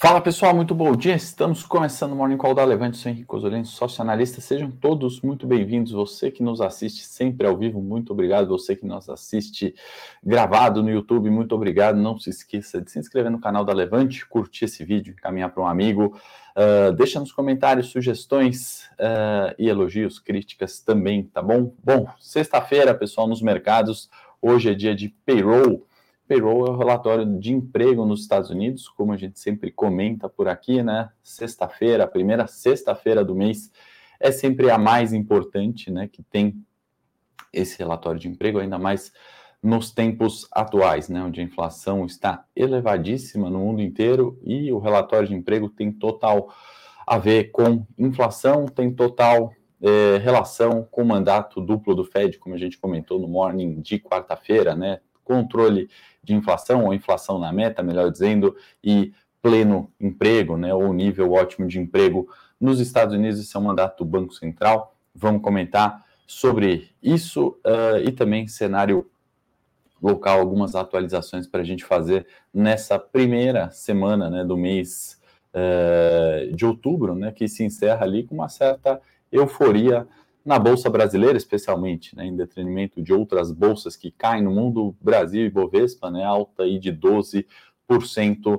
Fala pessoal, muito bom dia. Estamos começando o Morning Call da Levante, sou Henrique Osolino, sócio analista. Sejam todos muito bem-vindos. Você que nos assiste sempre ao vivo, muito obrigado. Você que nos assiste gravado no YouTube, muito obrigado. Não se esqueça de se inscrever no canal da Levante, curtir esse vídeo, encaminhar para um amigo. Uh, deixa nos comentários sugestões uh, e elogios, críticas também, tá bom? Bom, sexta-feira, pessoal, nos mercados. Hoje é dia de payroll Payroll é o relatório de emprego nos Estados Unidos, como a gente sempre comenta por aqui, né? Sexta-feira, a primeira sexta-feira do mês é sempre a mais importante, né? Que tem esse relatório de emprego, ainda mais nos tempos atuais, né? Onde a inflação está elevadíssima no mundo inteiro e o relatório de emprego tem total a ver com inflação, tem total é, relação com o mandato duplo do Fed, como a gente comentou no morning de quarta-feira, né? Controle de inflação, ou inflação na meta, melhor dizendo, e pleno emprego, né, ou nível ótimo de emprego nos Estados Unidos, isso é um mandato do Banco Central. Vamos comentar sobre isso uh, e também cenário local, algumas atualizações para a gente fazer nessa primeira semana né, do mês uh, de outubro, né, que se encerra ali com uma certa euforia na Bolsa Brasileira, especialmente, né, em detrimento de outras bolsas que caem no mundo, Brasil e Bovespa, né, alta aí de 12%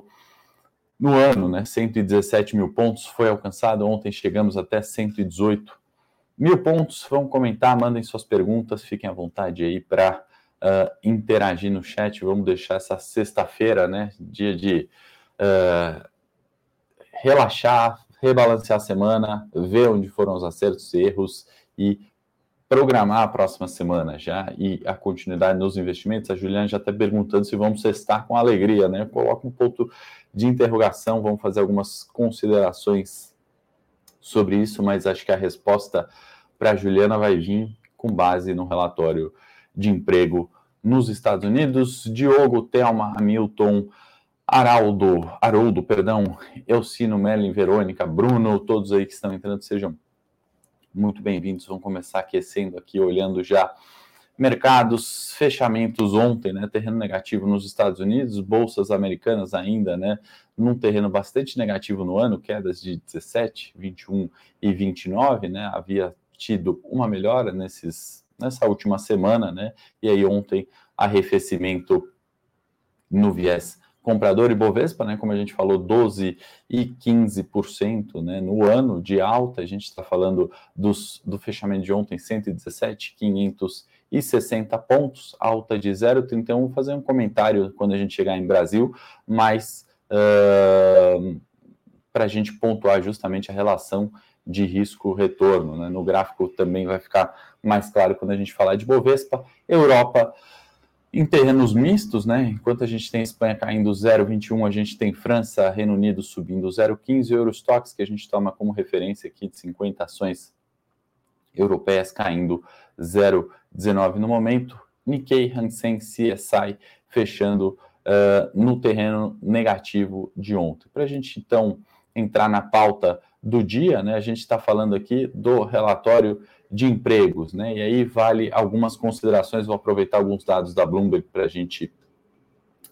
no ano, né, 117 mil pontos foi alcançado, ontem chegamos até 118 mil pontos, vamos comentar, mandem suas perguntas, fiquem à vontade aí para uh, interagir no chat, vamos deixar essa sexta-feira, né, dia de uh, relaxar, rebalancear a semana, ver onde foram os acertos e erros, e programar a próxima semana já e a continuidade nos investimentos. A Juliana já está perguntando se vamos cestar com alegria, né? Coloca um ponto de interrogação, vamos fazer algumas considerações sobre isso, mas acho que a resposta para a Juliana vai vir com base no relatório de emprego nos Estados Unidos. Diogo, Thelma, Hamilton, Araldo, Haroldo, perdão, Elcino, Merlin, Verônica, Bruno, todos aí que estão entrando, sejam muito bem-vindos. Vamos começar aquecendo aqui, olhando já mercados, fechamentos ontem, né? Terreno negativo nos Estados Unidos, bolsas americanas ainda, né? Num terreno bastante negativo no ano, quedas de 17, 21 e 29, né? Havia tido uma melhora nesses, nessa última semana, né? E aí ontem arrefecimento no viés comprador e Bovespa, né, como a gente falou, 12 e 15% né, no ano de alta, a gente está falando dos, do fechamento de ontem, 117,560 pontos, alta de 0,31. Vou fazer um comentário quando a gente chegar em Brasil, mas uh, para a gente pontuar justamente a relação de risco-retorno. Né? No gráfico também vai ficar mais claro quando a gente falar de Bovespa. Europa em terrenos mistos, né? Enquanto a gente tem Espanha caindo 0,21, a gente tem França, Reino Unido subindo 0,15, Eurostox, que a gente toma como referência aqui de 50 ações europeias caindo 0,19 no momento. Nikkei, Hansen, CSI fechando uh, no terreno negativo de ontem. Para a gente então entrar na pauta do dia, né? A gente está falando aqui do relatório de empregos, né? E aí vale algumas considerações, vou aproveitar alguns dados da Bloomberg para a gente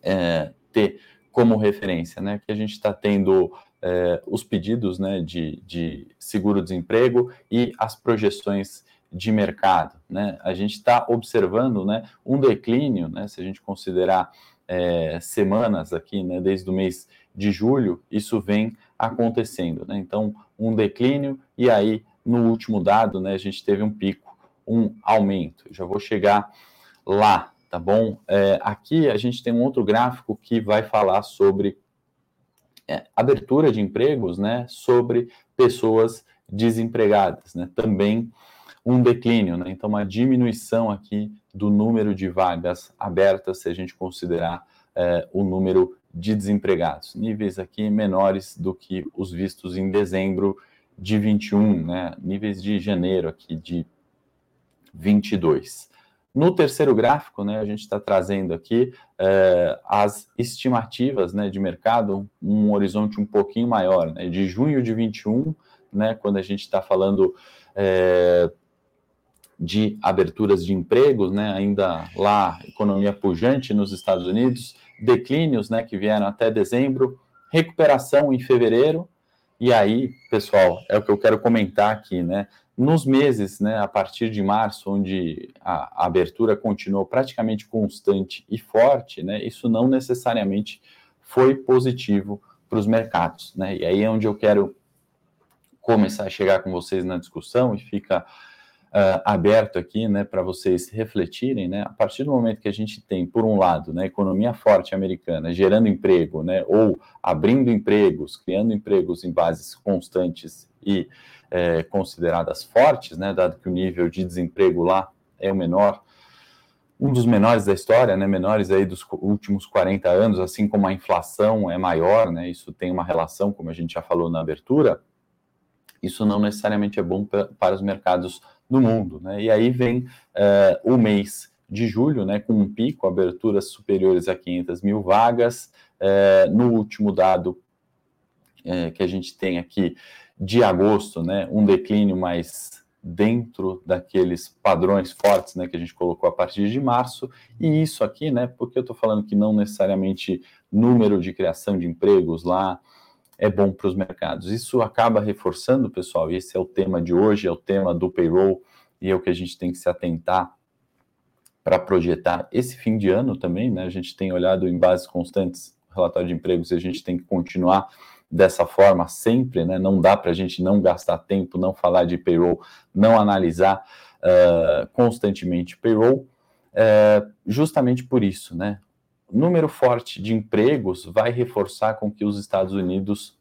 é, ter como referência, né? Que a gente está tendo é, os pedidos né, de, de seguro-desemprego e as projeções de mercado, né? A gente está observando, né, um declínio, né? Se a gente considerar é, semanas aqui, né, desde o mês de julho, isso vem acontecendo, né? Então, um declínio e aí no último dado, né, a gente teve um pico, um aumento. já vou chegar lá, tá bom? É, aqui a gente tem um outro gráfico que vai falar sobre é, abertura de empregos, né, sobre pessoas desempregadas, né, também um declínio, né, então uma diminuição aqui do número de vagas abertas, se a gente considerar é, o número de desempregados, níveis aqui menores do que os vistos em dezembro de 21, né, níveis de janeiro aqui de 22. No terceiro gráfico, né, a gente está trazendo aqui é, as estimativas né, de mercado, um horizonte um pouquinho maior, né, de junho de 21, né, quando a gente está falando é, de aberturas de empregos, né, ainda lá, economia pujante nos Estados Unidos, declínios né, que vieram até dezembro, recuperação em fevereiro, e aí, pessoal, é o que eu quero comentar aqui, né? Nos meses, né, a partir de março, onde a, abertura continuou praticamente constante e forte, né, isso não necessariamente foi positivo para os mercados, né? E aí é onde eu quero começar a chegar com vocês na discussão e fica uh, aberto aqui, né, para vocês refletirem, né, a partir do momento que a gente tem, por um lado, né, economia forte americana gerando emprego, né, ou abrindo empregos, criando empregos em bases constantes e é, consideradas fortes, né, dado que o nível de desemprego lá é o menor, um dos menores da história, né, menores aí dos últimos 40 anos, assim como a inflação é maior, né, isso tem uma relação, como a gente já falou na abertura, isso não necessariamente é bom para os mercados do mundo. Né? E aí vem uh, o mês de julho, né, com um pico, aberturas superiores a 500 mil vagas. Uh, no último dado uh, que a gente tem aqui de agosto, né, um declínio mais dentro daqueles padrões fortes né, que a gente colocou a partir de março, e isso aqui, né, porque eu estou falando que não necessariamente número de criação de empregos lá, é bom para os mercados. Isso acaba reforçando, pessoal, e esse é o tema de hoje, é o tema do payroll, e é o que a gente tem que se atentar para projetar esse fim de ano também, né? A gente tem olhado em bases constantes relatório de empregos e a gente tem que continuar dessa forma sempre, né? Não dá para a gente não gastar tempo, não falar de payroll, não analisar uh, constantemente payroll, uh, justamente por isso, né? Número forte de empregos vai reforçar com que os Estados Unidos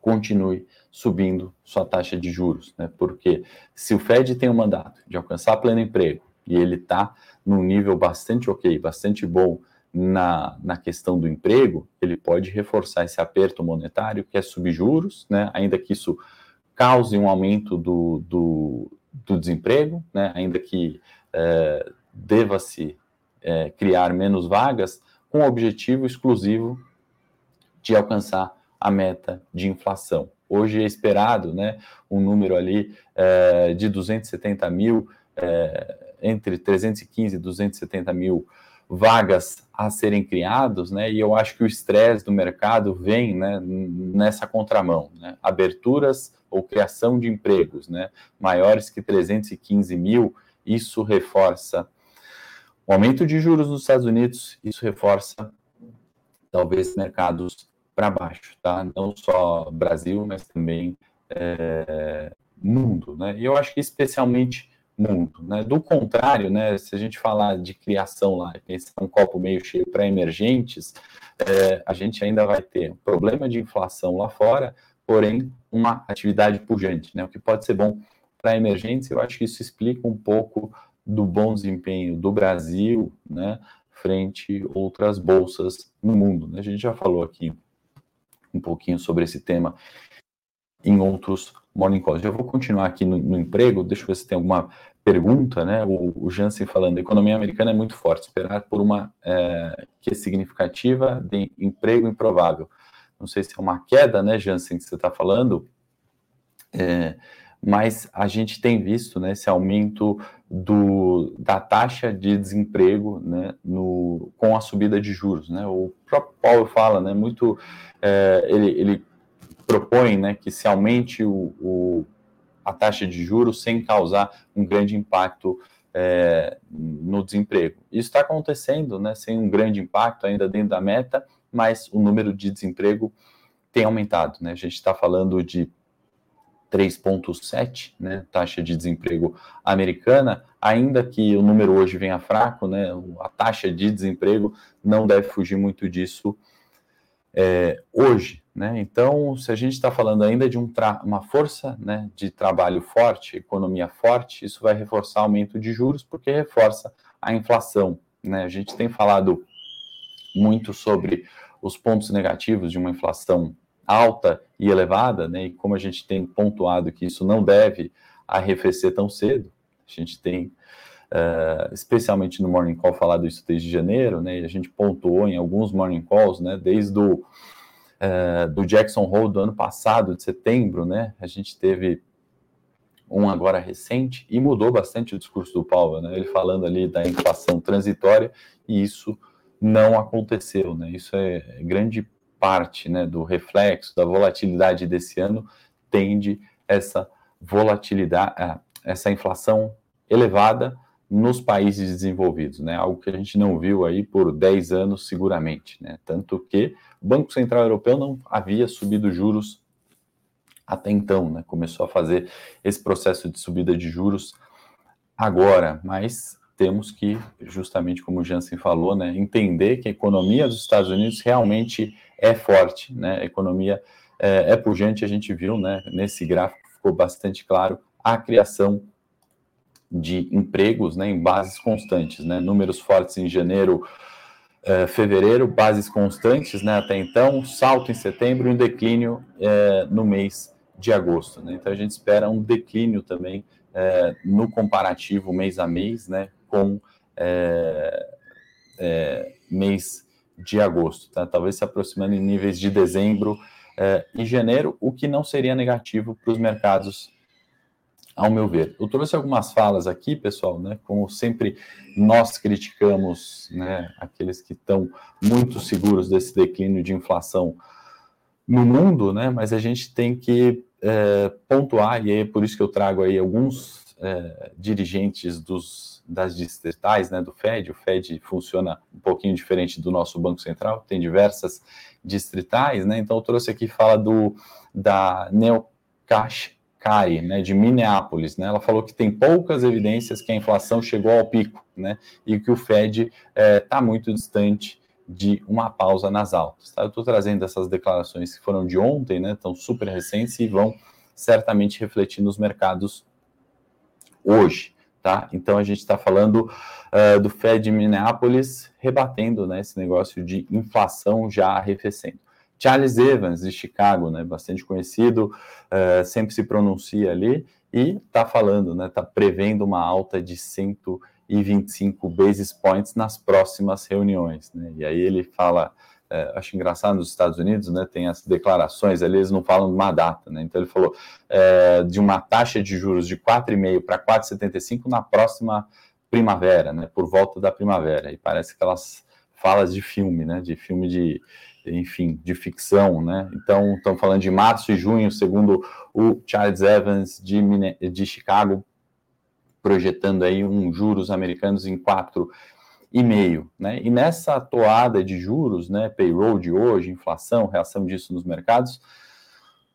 continue subindo sua taxa de juros, né? Porque se o Fed tem o mandato de alcançar pleno emprego e ele está num nível bastante ok, bastante bom na, na questão do emprego, ele pode reforçar esse aperto monetário, que é subjuros, né? Ainda que isso cause um aumento do, do, do desemprego, né? Ainda que é, deva-se é, criar menos vagas com o objetivo exclusivo de alcançar a meta de inflação. Hoje é esperado né, um número ali é, de 270 mil, é, entre 315 e 270 mil vagas a serem criados, né, e eu acho que o estresse do mercado vem né, nessa contramão, né, aberturas ou criação de empregos né, maiores que 315 mil, isso reforça o aumento de juros nos Estados Unidos, isso reforça talvez mercados para baixo, tá? Não só Brasil, mas também é, mundo, né? E eu acho que especialmente mundo, né? Do contrário, né? Se a gente falar de criação lá pensar um copo meio cheio para emergentes, é, a gente ainda vai ter problema de inflação lá fora, porém uma atividade pujante, né? O que pode ser bom para emergentes, eu acho que isso explica um pouco do bom desempenho do Brasil, né, frente outras bolsas no mundo. Né? A gente já falou aqui um pouquinho sobre esse tema em outros morning calls. Já vou continuar aqui no, no, emprego, deixa eu ver se tem alguma pergunta, né? O, o Jansen falando, a economia americana é muito forte, esperar por uma é, que é significativa de emprego improvável. Não sei se é uma queda, né, Jansen, que você está falando, é, mas a gente tem visto né, esse aumento do, da taxa de desemprego né, no, com a subida de juros. Né? O próprio Paulo fala, né, muito, é, ele, ele propõe né, que se aumente o, o, a taxa de juros sem causar um grande impacto é, no desemprego. Isso está acontecendo né, sem um grande impacto ainda dentro da meta, mas o número de desemprego tem aumentado. Né? A gente está falando de 3,7, né, taxa de desemprego americana, ainda que o número hoje venha fraco, né, a taxa de desemprego não deve fugir muito disso é, hoje. Né? Então, se a gente está falando ainda de um uma força né, de trabalho forte, economia forte, isso vai reforçar aumento de juros, porque reforça a inflação. Né? A gente tem falado muito sobre os pontos negativos de uma inflação alta e elevada, né? E como a gente tem pontuado que isso não deve arrefecer tão cedo, a gente tem, uh, especialmente no Morning Call, falado isso desde janeiro, né? E a gente pontuou em alguns Morning Calls, né? Desde o uh, do Jackson Hole do ano passado, de setembro, né? A gente teve um agora recente e mudou bastante o discurso do Paulo, né? Ele falando ali da inflação transitória e isso não aconteceu, né? Isso é grande parte né, do reflexo da volatilidade desse ano tende essa volatilidade, é, essa inflação elevada nos países desenvolvidos, né? Algo que a gente não viu aí por 10 anos seguramente, né? Tanto que o Banco Central Europeu não havia subido juros até então, né? Começou a fazer esse processo de subida de juros agora, mas temos que, justamente como o Jansen falou, né, entender que a economia dos Estados Unidos realmente é forte, né? A economia é, é pujante, a gente viu, né? Nesse gráfico ficou bastante claro a criação de empregos né, em bases constantes, né, números fortes em janeiro, eh, fevereiro, bases constantes né, até então, salto em setembro e um declínio eh, no mês de agosto. Né, então a gente espera um declínio também eh, no comparativo mês a mês né, com mês de agosto, tá? talvez se aproximando em níveis de dezembro e janeiro, o que não seria negativo para os mercados ao meu ver. Eu trouxe algumas falas aqui, pessoal, né? Como sempre nós criticamos, né? Aqueles que estão muito seguros desse declínio de inflação no mundo, né? Mas a gente tem que é, pontuar e é por isso que eu trago aí alguns é, dirigentes dos das distritais, né? Do Fed. O Fed funciona um pouquinho diferente do nosso Banco Central. Tem diversas distritais, né? Então eu trouxe aqui fala do da Neocash Kari, né, de Minneapolis, né, ela falou que tem poucas evidências que a inflação chegou ao pico, né, e que o Fed está é, tá muito distante de uma pausa nas altas. Tá? Eu estou trazendo essas declarações que foram de ontem, né, estão super recentes e vão certamente refletir nos mercados hoje. Tá? Então a gente está falando uh, do Fed de Minneapolis rebatendo né, esse negócio de inflação já arrefecendo. Charles Evans, de Chicago, né, bastante conhecido, uh, sempre se pronuncia ali e está falando, né, está prevendo uma alta de 125 basis points nas próximas reuniões. Né, e aí ele fala, uh, acho engraçado nos Estados Unidos, né, tem as declarações ali, eles não falam de uma data, né, então ele falou uh, de uma taxa de juros de 4,5 para 4,75 na próxima primavera, né, por volta da primavera, e parece aquelas falas de filme, né, de filme de enfim, de ficção, né? Então, estamos falando de março e junho, segundo o Charles Evans de, de Chicago, projetando aí um juros americanos em 4,5, né? E nessa toada de juros, né, payroll de hoje, inflação, reação disso nos mercados,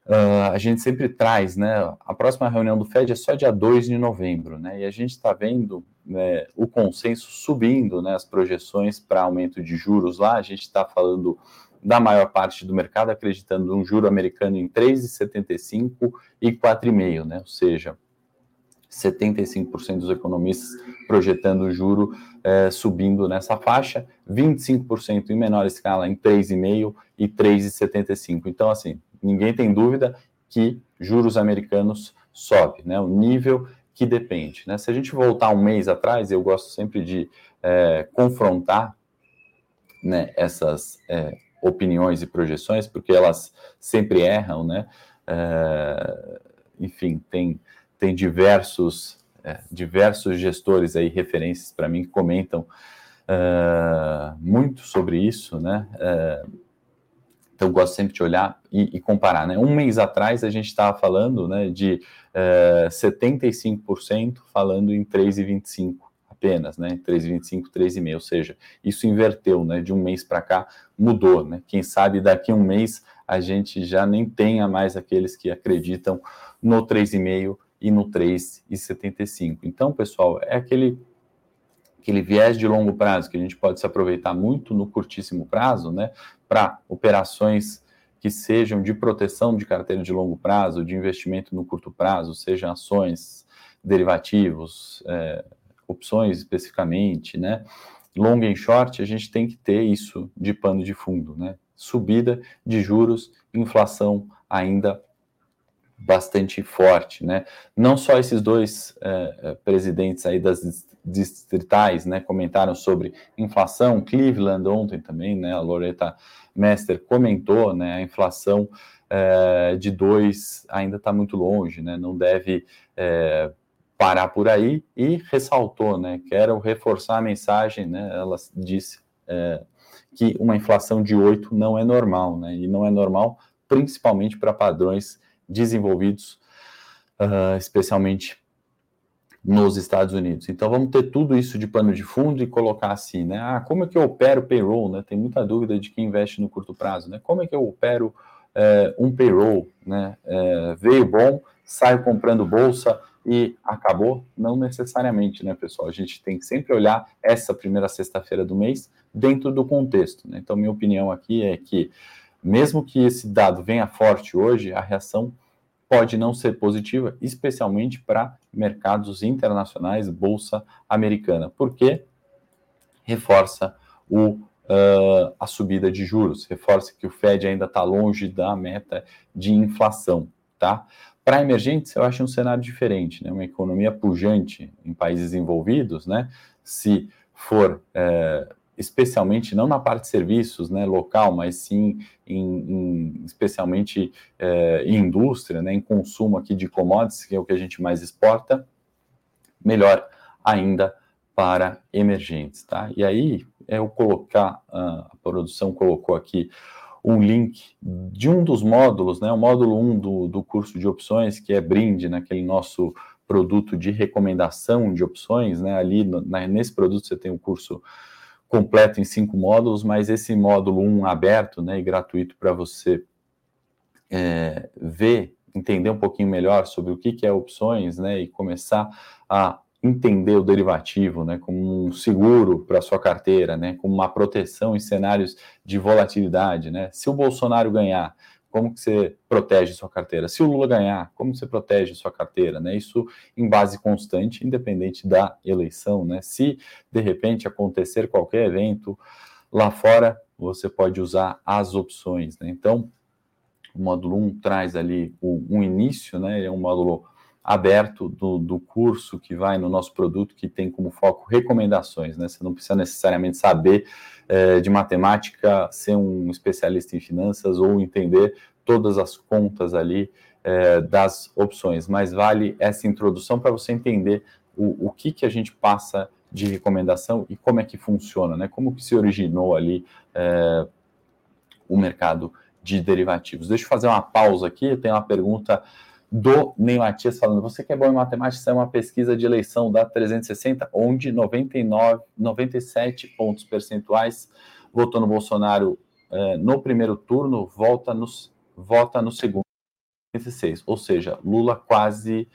uh, a gente sempre traz, né? A próxima reunião do Fed é só dia 2 de novembro, né? E a gente está vendo né, o consenso subindo, né? As projeções para aumento de juros lá, a gente está falando da maior parte do mercado acreditando um juro americano em 3,75 e 4,5, né? Ou seja, 75% dos economistas projetando o juro é, subindo nessa faixa, 25% em menor escala em 3,5 e 3,75. Então, assim, ninguém tem dúvida que juros americanos sobe, né? O nível que depende, né? Se a gente voltar um mês atrás, eu gosto sempre de é, confrontar né, essas é, opiniões e projeções, porque elas sempre erram, né? Enfim, tem, tem diversos, é, diversos gestores aí, referências para mim, que comentam é, muito sobre isso, né? É, então, gosto sempre de olhar e, e, comparar, né? Um mês atrás, a gente estava falando né, de 75% é, falando em 3,25% apenas, né? 3,25, 3,5, ou seja, isso inverteu, né? De um mês para cá mudou, né? Quem sabe daqui a um mês a gente já nem tenha mais aqueles que acreditam no 3,5 e no 3,75. Então, pessoal, é aquele aquele viés de longo prazo que a gente pode se aproveitar muito no curtíssimo prazo, né? Para operações que sejam de proteção de carteira de longo prazo, de investimento no curto prazo, sejam ações, derivativos, é, opções especificamente, né? Long e short, a gente tem que ter isso de pano de fundo, né? Subida de juros, inflação ainda bastante forte, né? Não só esses dois é, presidentes aí das distritais, né, comentaram sobre inflação. Cleveland ontem também, né? A Loretta Mester comentou, né? A inflação é, de dois ainda está muito longe, né? Não deve é, parar por aí e ressaltou, né, quero reforçar a mensagem, né, ela disse é, que uma inflação de 8 não é normal, né? E não é normal principalmente para padrões desenvolvidos, uh, especialmente nos Estados Unidos. Então vamos ter tudo isso de pano de fundo e colocar assim, né? Ah, como é que eu opero payroll, né? Tem muita dúvida de quem investe no curto prazo, né? Como é que eu opero é, um payroll, né? É, veio bom, saio comprando bolsa e acabou? Não necessariamente, né, pessoal? A gente tem que sempre olhar essa primeira sexta-feira do mês dentro do contexto, né? Então minha opinião aqui é que mesmo que esse dado venha forte hoje, a reação pode não ser positiva, especialmente para mercados internacionais, bolsa americana, porque reforça o, uh, a subida de juros, reforça que o Fed ainda está longe da meta de inflação, tá? Para emergentes, eu acho um cenário diferente, né? Uma economia pujante em países envolvidos, né? Se for eh, especialmente não na parte de serviços, né, local, mas sim em, em especialmente é, em indústria, né, em consumo aqui de commodities, que é o que a gente mais exporta, melhor ainda para emergentes, tá? E aí eu colocar a produção colocou aqui um link de um dos módulos, né, o módulo 1 do, do curso de opções, que é brinde naquele nosso produto de recomendação de opções, né? Ali na, nesse produto você tem o curso completo em cinco módulos, mas esse módulo 1 um aberto né, e gratuito para você é, ver, entender um pouquinho melhor sobre o que, que é opções né, e começar a entender o derivativo né, como um seguro para sua carteira, né, como uma proteção em cenários de volatilidade. Né? Se o Bolsonaro ganhar, como que você protege sua carteira? Se o Lula ganhar, como você protege sua carteira? Né? Isso em base constante, independente da eleição. Né? Se de repente acontecer qualquer evento lá fora, você pode usar as opções. Né? Então, o módulo 1 traz ali o, um início, né? é um módulo aberto do, do curso que vai no nosso produto, que tem como foco recomendações. Né? Você não precisa necessariamente saber é, de matemática, ser um especialista em finanças ou entender todas as contas ali é, das opções, mas vale essa introdução para você entender o, o que, que a gente passa de recomendação e como é que funciona, né? Como que se originou ali é, o mercado de derivativos. Deixa eu fazer uma pausa aqui, tenho uma pergunta do Ney Matias falando, você que é bom em matemática, isso é uma pesquisa de eleição da 360, onde 99, 97 pontos percentuais votou no Bolsonaro é, no primeiro turno, volta no, vota no segundo, 96. Ou seja, Lula quase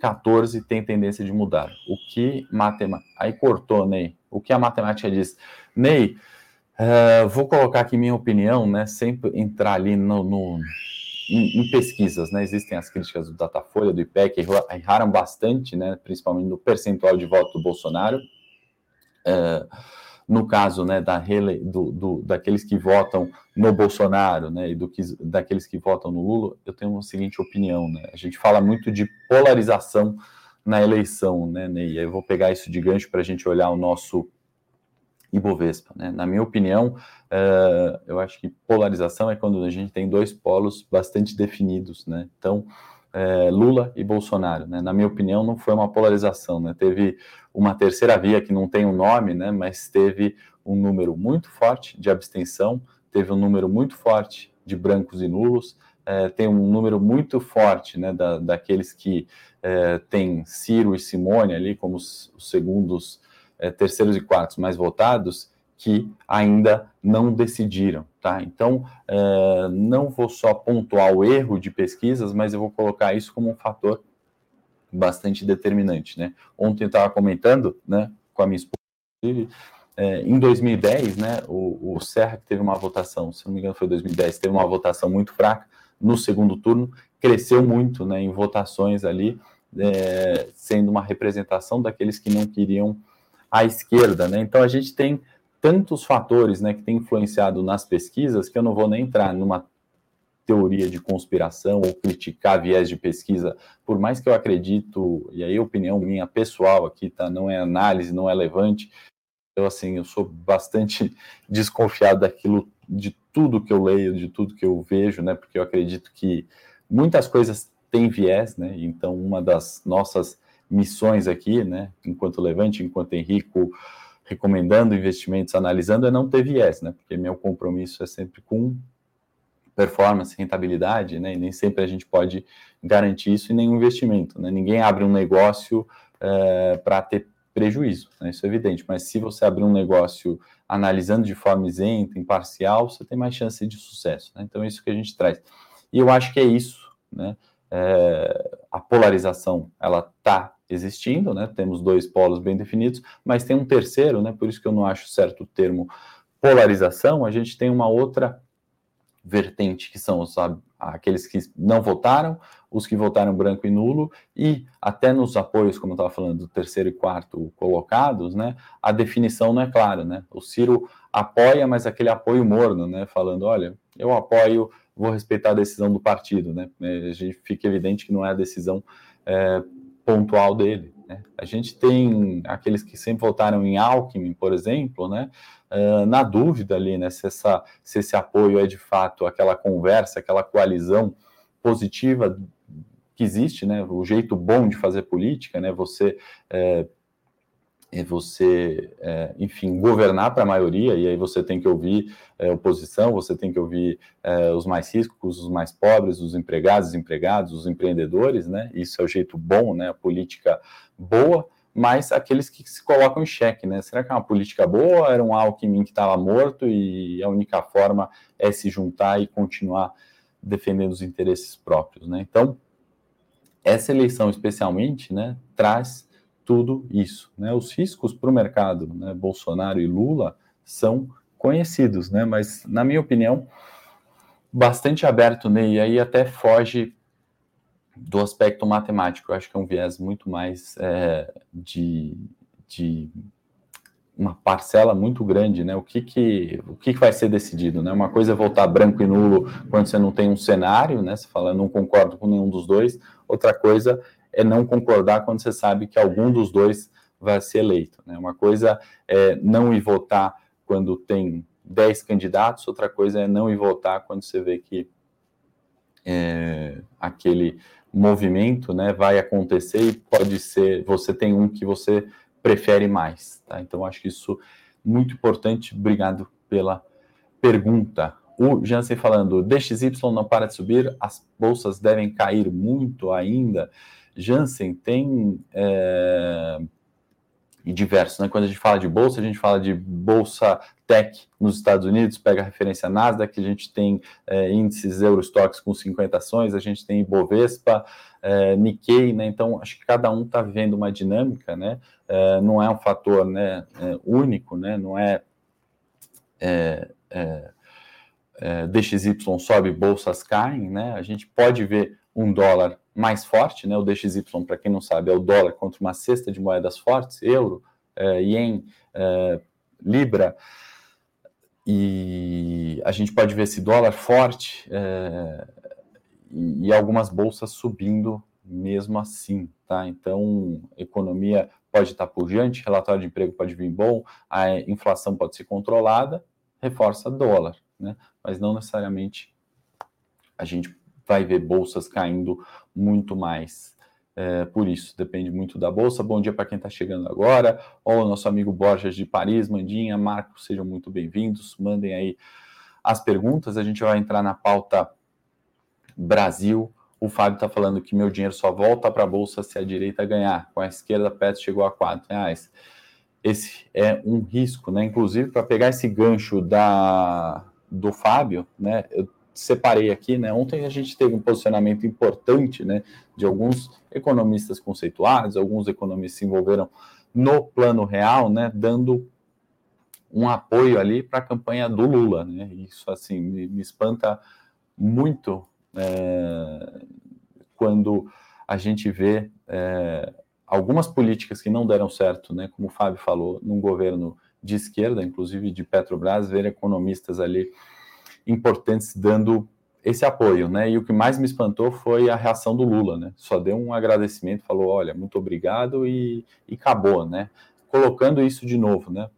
14 tem tendência de mudar. O que matemática. Aí cortou, Ney. O que a matemática diz? Ney, uh, vou colocar aqui minha opinião, né? Sempre entrar ali no, no em, em, pesquisas, né? Existem as críticas do Datafolha, do IPEC, erraram bastante, né? Principalmente no percentual de voto do Bolsonaro. Uh, no caso né, da do, do, daqueles que votam no Bolsonaro né, e do que, daqueles que votam no Lula, eu tenho uma seguinte opinião. Né? A gente fala muito de polarização na eleição, né, Ney? Eu vou pegar isso de gancho para a gente olhar o nosso Ibovespa. Né? Na minha opinião, uh, eu acho que polarização é quando a gente tem dois polos bastante definidos. Né? Então, é, Lula e Bolsonaro. Né? Na minha opinião, não foi uma polarização. Né? Teve uma terceira via que não tem um nome, né? mas teve um número muito forte de abstenção, teve um número muito forte de brancos e nulos, é, tem um número muito forte né, da, daqueles que é, tem Ciro e Simone ali como os, os segundos, é, terceiros e quartos mais votados, que ainda não decidiram, tá? Então, é, não vou só pontuar o erro de pesquisas, mas eu vou colocar isso como um fator bastante determinante, né? Ontem eu estava comentando, né, com a minha esposa, é, em 2010, né, o, o, Serra que teve uma votação, se não me engano foi 2010, teve uma votação muito fraca no segundo turno, cresceu muito, né, em votações ali, é, sendo uma representação daqueles que não queriam a esquerda, né? Então a gente tem tantos fatores né, que têm influenciado nas pesquisas que eu não vou nem entrar numa teoria de conspiração ou criticar viés de pesquisa, por mais que eu acredito, e aí opinião minha pessoal aqui, tá? Não é análise, não é levante. Eu assim, eu sou bastante desconfiado daquilo, de tudo que eu leio, de tudo que eu vejo, né? Porque eu acredito que muitas coisas têm viés, né? Então, uma das nossas missões aqui, né, enquanto levante, enquanto Henrico recomendando investimentos, analisando, é não ter viés, né? Porque meu compromisso é sempre com performance, rentabilidade, né? E nem sempre a gente pode garantir isso em nenhum investimento, né? Ninguém abre um negócio é, para ter prejuízo, né? isso é evidente. Mas se você abrir um negócio analisando de forma isenta, imparcial, você tem mais chance de sucesso. Né? Então é isso que a gente traz. E eu acho que é isso, né? É, a polarização ela está existindo, né? Temos dois polos bem definidos, mas tem um terceiro, né? Por isso que eu não acho certo o termo polarização. A gente tem uma outra vertente que são os, aqueles que não votaram, os que votaram branco e nulo, e até nos apoios, como eu estava falando, do terceiro e quarto colocados, né, a definição não é clara, né? O Ciro apoia, mas aquele apoio morno, né? Falando, olha, eu apoio, vou respeitar a decisão do partido, né? É, a gente fica evidente que não é a decisão é, pontual dele. Né? A gente tem aqueles que sempre votaram em Alckmin, por exemplo, né? Uh, na dúvida ali, né, se, essa, se esse apoio é de fato aquela conversa, aquela coalizão positiva que existe, né, o jeito bom de fazer política, né, você é, é você, é, enfim, governar para a maioria, e aí você tem que ouvir é, oposição, você tem que ouvir é, os mais ricos, os mais pobres, os empregados, os empregados, os empreendedores, né? Isso é o jeito bom, né? A política boa, mas aqueles que se colocam em xeque, né? Será que é uma política boa? Era um Alckmin que estava morto e a única forma é se juntar e continuar defendendo os interesses próprios, né? Então, essa eleição especialmente, né, traz tudo isso. Né? Os riscos para o mercado, né, Bolsonaro e Lula, são conhecidos, né? mas, na minha opinião, bastante aberto, né? e aí até foge do aspecto matemático. Eu acho que é um viés muito mais é, de, de uma parcela muito grande, né? O que que, o que, que vai ser decidido, né? Uma coisa é votar branco e nulo quando você não tem um cenário, né? Você fala, não concordo com nenhum dos dois. Outra coisa é não concordar quando você sabe que algum dos dois vai ser eleito. Né? Uma coisa é não ir votar quando tem 10 candidatos, outra coisa é não ir votar quando você vê que é, aquele movimento né, vai acontecer e pode ser, você tem um que você prefere mais. Tá? Então, acho que isso é muito importante. Obrigado pela pergunta. O Jansen falando, DXY não para de subir, as bolsas devem cair muito ainda. Janssen tem é, e diversos, né? Quando a gente fala de bolsa, a gente fala de bolsa tech nos Estados Unidos, pega a referência Nasdaq, a gente tem é, índices Eurostox com 50 ações, a gente tem Ibovespa, é, Nikkei, né? Então, acho que cada um está vivendo uma dinâmica, né? É, não é um fator né, é, único, né? Não é, é, é, é DXY sobe, bolsas caem, né? A gente pode ver um dólar mais forte, né? O DXY, para quem não sabe, é o dólar contra uma cesta de moedas fortes, euro, é, ien, é, libra, e a gente pode ver esse dólar forte é, e, algumas bolsas subindo mesmo assim, tá? Então, economia pode estar pujante, relatório de emprego pode vir bom, a inflação pode ser controlada, reforça dólar, né? Mas não necessariamente a gente vai ver bolsas caindo muito mais. É, por isso, depende muito da bolsa. Bom dia para quem está chegando agora. O nosso amigo Borges de Paris, Mandinha, Marcos, sejam muito bem-vindos. Mandem aí as perguntas. A gente vai entrar na pauta Brasil. O Fábio está falando que meu dinheiro só volta para a bolsa se a direita ganhar. Com a esquerda, PET chegou a R$ reais. Esse é um risco, né? Inclusive, para pegar esse gancho da, do Fábio, né? Eu separei aqui, né? Ontem a gente teve um posicionamento importante, né, de alguns economistas conceituados, alguns economistas se envolveram no plano real, né, dando um apoio ali para a campanha do Lula, né? Isso assim me, me espanta muito é, quando a gente vê é, algumas políticas que não deram certo, né? Como o Fábio falou, num governo de esquerda, inclusive de Petrobras, ver economistas ali importantes dando esse apoio, né? E o que mais me espantou foi a reação do Lula, né? Só deu um agradecimento, falou, olha, muito obrigado e, e acabou, né? Colocando isso de novo, né?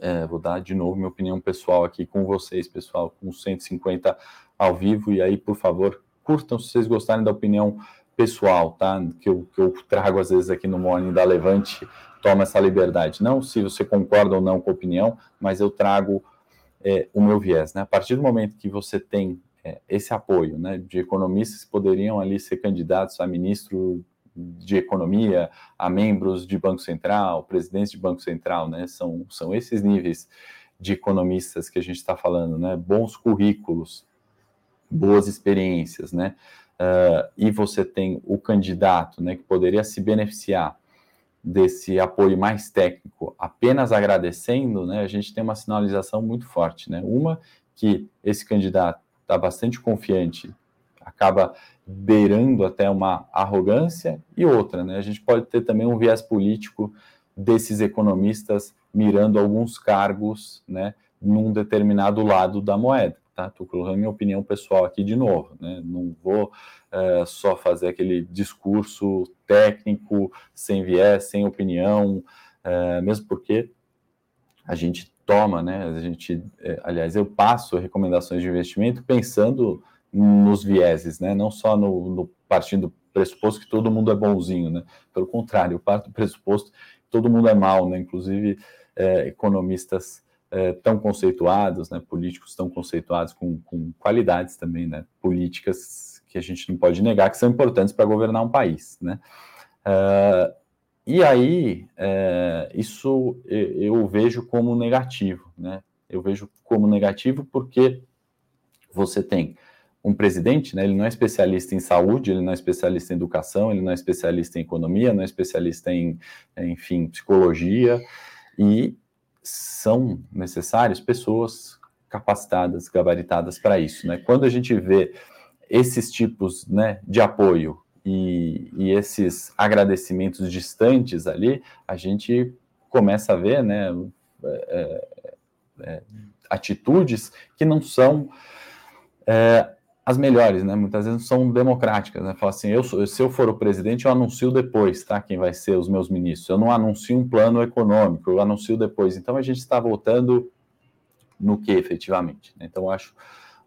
É, vou dar de novo minha opinião pessoal aqui com vocês, pessoal, com 150 ao vivo, e aí, por favor, curtam se vocês gostarem da opinião pessoal, tá? Que eu, que eu trago às vezes aqui no Morning da Levante tomo essa liberdade. Não se você concorda ou não com a opinião, mas eu trago é, o meu viés. Né? A partir do momento que você tem é, esse apoio né, de economistas que poderiam ali ser candidatos a ministro de economia, a membros de Banco Central, presidentes de Banco Central, né? São, são esses níveis de economistas que a gente está falando, né? Bons currículos, boas experiências, né? Uh, e você tem o candidato, né, que poderia se beneficiar desse apoio mais técnico, apenas agradecendo, né? A gente tem uma sinalização muito forte, né? Uma que esse candidato está bastante confiante, acaba beirando até uma arrogância, e outra, né? A gente pode ter também um viés político desses economistas mirando alguns cargos, né, num determinado lado da moeda. Tá? Colocando minha opinião pessoal aqui de novo, né? Não vou é, só fazer aquele discurso técnico, sem viés, sem opinião, é, mesmo porque a gente toma, né? A gente, é, aliás, eu passo recomendações de investimento pensando nos vieses, né? Não só no, no partindo do pressuposto que todo mundo é bonzinho, né? Pelo contrário, eu parto do pressuposto que todo mundo é mal, né? Inclusive é, economistas é, tão conceituados, né? Políticos tão conceituados com, com qualidades também, né? Políticas que a gente não pode negar que são importantes para governar um país, né? Uh, e aí, é, isso eu vejo como negativo, né? Eu vejo como negativo porque você tem um presidente, né, ele não é especialista em saúde, ele não é especialista em educação, ele não é especialista em economia, não é especialista em, enfim, psicologia, e são necessárias pessoas capacitadas, gabaritadas para isso, né? Quando a gente vê esses tipos, né, de apoio e, e esses agradecimentos distantes ali, a gente começa a ver, né, é, é, é atitudes que não são é, as melhores, né? Muitas vezes são democráticas, né? Fala assim, eu se eu for o presidente, eu anuncio depois, tá? Quem vai ser os meus ministros. Eu não anuncio um plano econômico, eu anuncio depois. Então a gente está voltando no que efetivamente. Né? Então acho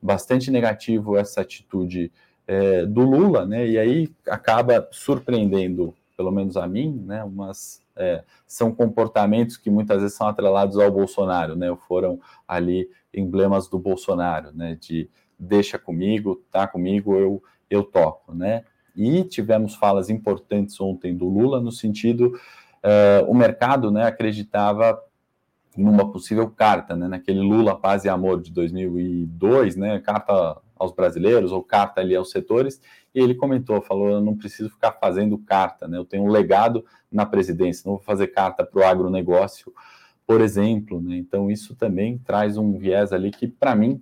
bastante negativo essa atitude é, do Lula, né? E aí acaba surpreendendo, pelo menos a mim, né? Umas é, são comportamentos que muitas vezes são atrelados ao Bolsonaro, né? Foram ali emblemas do Bolsonaro, né? De deixa comigo, tá comigo, eu, eu toco, né? E tivemos falas importantes ontem do Lula no sentido, uh, o mercado, né, acreditava numa possível carta, né, naquele Lula Paz e Amor de 2002, né, carta aos brasileiros ou carta ali aos setores, e ele comentou, falou, eu não preciso ficar fazendo carta, né, eu tenho um legado na presidência, não vou fazer carta para o agronegócio, por exemplo, né, então isso também traz um viés ali que, para mim,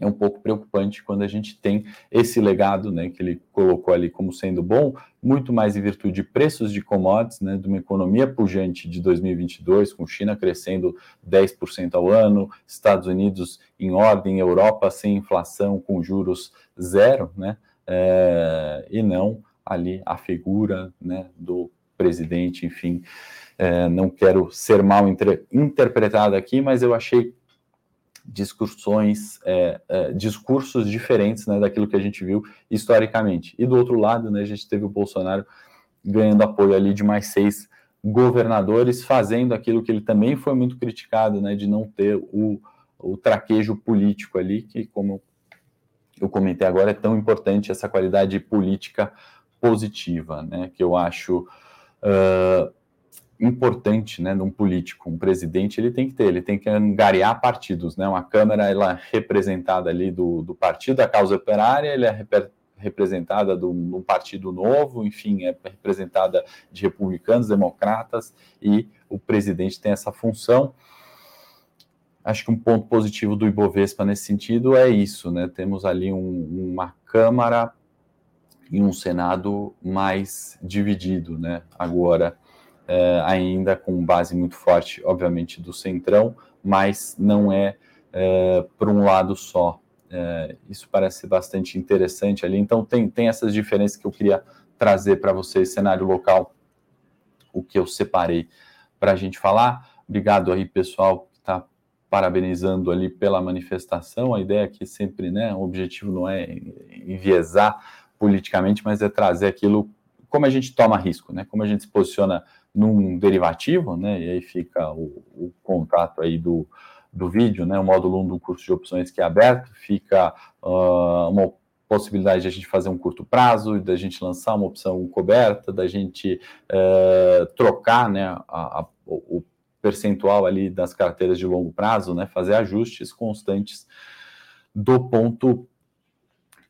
é um pouco preocupante quando a gente tem esse legado, né, que ele colocou ali como sendo bom, muito mais em virtude de preços de commodities, né, de uma economia pujante de 2022, com China crescendo 10% ao ano, Estados Unidos em ordem, Europa sem inflação, com juros zero, né, é, e não ali a figura, né, do presidente, enfim, é, não quero ser mal interpretado aqui, mas eu achei discussões, é, é, discursos diferentes né, daquilo que a gente viu historicamente. E do outro lado, né, a gente teve o Bolsonaro ganhando apoio ali de mais seis governadores, fazendo aquilo que ele também foi muito criticado, né, de não ter o, o traquejo político ali, que, como eu comentei agora, é tão importante essa qualidade política positiva, né, que eu acho. Uh, importante, né, de um político, um presidente, ele tem que ter, ele tem que angariar partidos, né, uma Câmara, ela é representada ali do, do partido da causa operária, ele é rep representada de um partido novo, enfim, é representada de republicanos, democratas, e o presidente tem essa função. Acho que um ponto positivo do Ibovespa nesse sentido é isso, né, temos ali um, uma Câmara e um Senado mais dividido, né, agora é, ainda com base muito forte, obviamente, do Centrão, mas não é, é por um lado só. É, isso parece bastante interessante ali. Então, tem, tem essas diferenças que eu queria trazer para vocês, cenário local, o que eu separei para a gente falar. Obrigado aí, pessoal, que está parabenizando ali pela manifestação. A ideia aqui sempre, né, o objetivo não é enviesar politicamente, mas é trazer aquilo como a gente toma risco, né? Como a gente se posiciona num derivativo, né? E aí fica o, o contato aí do, do vídeo, né? O módulo 1 do curso de opções que é aberto, fica uh, uma possibilidade de a gente fazer um curto prazo, da gente lançar uma opção coberta, da gente uh, trocar, né? A, a, o percentual ali das carteiras de longo prazo, né? Fazer ajustes constantes do ponto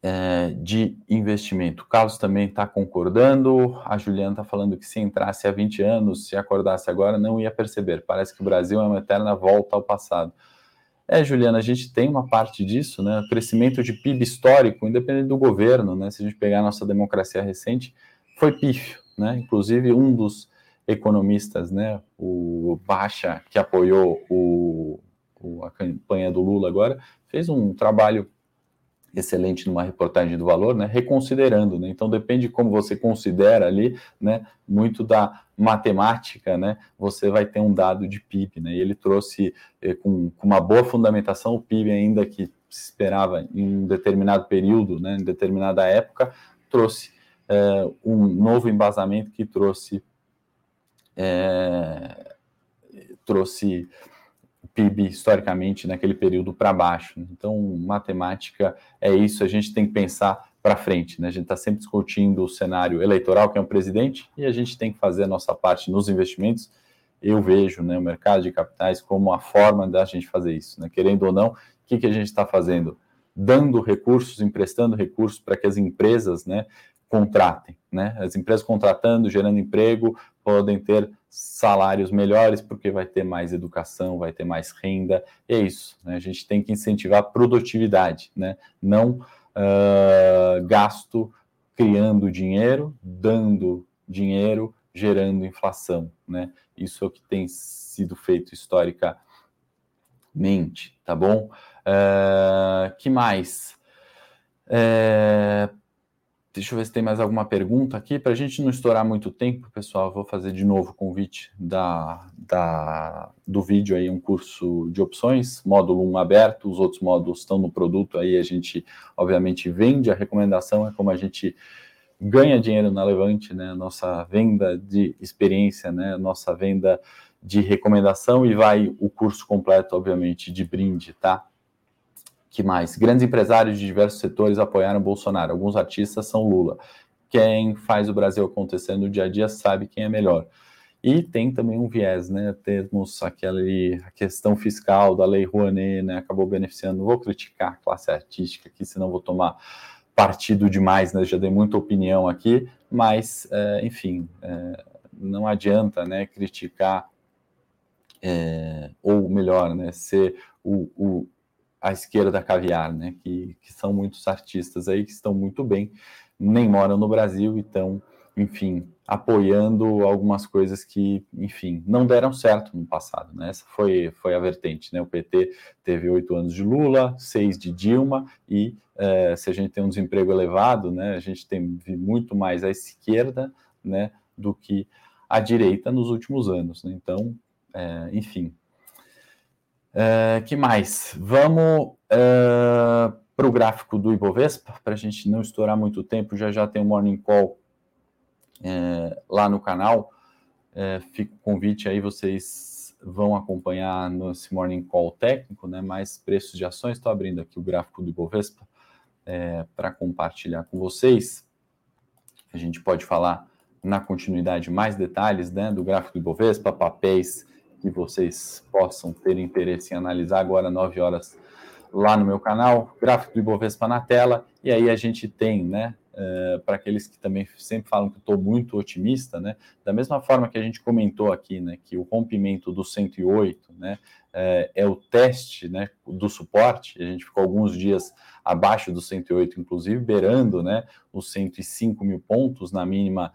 é, de investimento. O Carlos também está concordando. A Juliana está falando que se entrasse há 20 anos, se acordasse agora, não ia perceber. Parece que o Brasil é uma eterna volta ao passado. É, Juliana, a gente tem uma parte disso, né? Crescimento de PIB histórico, independente do governo, né? Se a gente pegar a nossa democracia recente, foi pífio, né? Inclusive, um dos economistas, né? O Baixa, que apoiou o, o, a campanha do Lula agora, fez um trabalho excelente numa reportagem do Valor, né, reconsiderando, né, então depende de como você considera ali, né, muito da matemática, né, você vai ter um dado de PIB, né, e ele trouxe eh, com, com, uma boa fundamentação o PIB ainda que se esperava em um determinado período, né, em determinada época, trouxe eh, um novo embasamento que trouxe eh, trouxe PIB historicamente naquele período para baixo. Então, matemática é isso, a gente tem que pensar para frente, né? A gente está sempre discutindo o cenário eleitoral, que é um presidente, e a gente tem que fazer a nossa parte nos investimentos. Eu vejo né, o mercado de capitais como a forma da gente fazer isso, né? Querendo ou não, o que, que a gente está fazendo? Dando recursos, emprestando recursos para que as empresas né, contratem, né? As empresas contratando, gerando emprego, podem ter salários melhores, porque vai ter mais educação, vai ter mais renda, é isso. Né? A gente tem que incentivar a produtividade, né? não uh, gasto criando dinheiro, dando dinheiro, gerando inflação. Né? Isso é o que tem sido feito historicamente, tá bom? Uh, que mais? Uh, Deixa eu ver se tem mais alguma pergunta aqui. Para a gente não estourar muito tempo, pessoal, vou fazer de novo o convite da, da, do vídeo aí, um curso de opções, módulo 1 aberto, os outros módulos estão no produto aí, a gente obviamente vende, a recomendação é como a gente ganha dinheiro na Levante, né? Nossa venda de experiência, né? Nossa venda de recomendação e vai o curso completo, obviamente, de brinde, tá? Que mais? Grandes empresários de diversos setores apoiaram Bolsonaro. Alguns artistas são Lula. Quem faz o Brasil acontecer no dia a dia sabe quem é melhor. E tem também um viés, né? Temos aquele, a questão fiscal da Lei Rouanet, né? Acabou beneficiando. Vou criticar a classe artística aqui, senão vou tomar partido demais, né? Já dei muita opinião aqui, mas, é, enfim, é, não adianta, né? Criticar, é, ou melhor, né? Ser o, o à esquerda da caviar, né? Que, que são muitos artistas aí que estão muito bem, nem moram no Brasil e estão, enfim, apoiando algumas coisas que, enfim, não deram certo no passado, né? Essa foi, foi a vertente, né? O PT teve oito anos de Lula, seis de Dilma, e é, se a gente tem um desemprego elevado, né? A gente tem muito mais à esquerda, né? Do que à direita nos últimos anos, né? Então, é, enfim, Uh, que mais? Vamos uh, é, para o gráfico do Ibovespa, para a gente não estourar muito tempo. Já já tem um Morning Call uh, lá no canal. fica o convite aí, vocês vão acompanhar nesse Morning Call técnico, né? Mais preços de ações. Estou abrindo aqui o gráfico do Ibovespa para compartilhar com vocês. A gente pode falar na continuidade mais detalhes né, do gráfico do Ibovespa, papéis que vocês possam ter interesse em analisar agora, 9 horas, lá no meu canal, gráfico do Ibovespa na tela, e aí a gente tem, né, uh, para aqueles que também sempre falam que estou muito otimista, né, da mesma forma que a gente comentou aqui, né, que o rompimento do 108, né, uh, é o teste, né, do suporte, a gente ficou alguns dias abaixo do 108, inclusive, beirando, né, os 105 mil pontos na mínima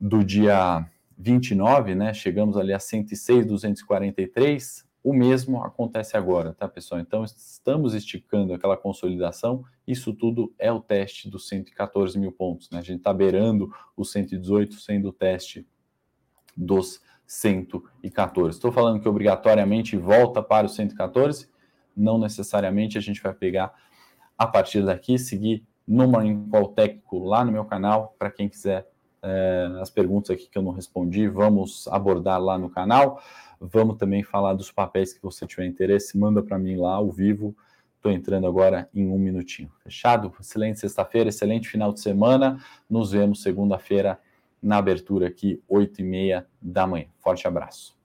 do dia 29, né? Chegamos ali a 106, 243. O mesmo acontece agora, tá, pessoal? Então, estamos esticando aquela consolidação. Isso tudo é o teste dos 114 mil pontos, né? A gente está beirando os 118, sendo o teste dos 114. Estou falando que obrigatoriamente volta para os 114? Não necessariamente a gente vai pegar a partir daqui, seguir no Morning técnico lá no meu canal, para quem quiser é, as perguntas aqui que eu não respondi, vamos abordar lá no canal. Vamos também falar dos papéis que você tiver interesse, manda para mim lá ao vivo. Estou entrando agora em um minutinho. Fechado? Excelente sexta-feira, excelente final de semana. Nos vemos segunda-feira na abertura aqui, 8 e meia da manhã. Forte abraço.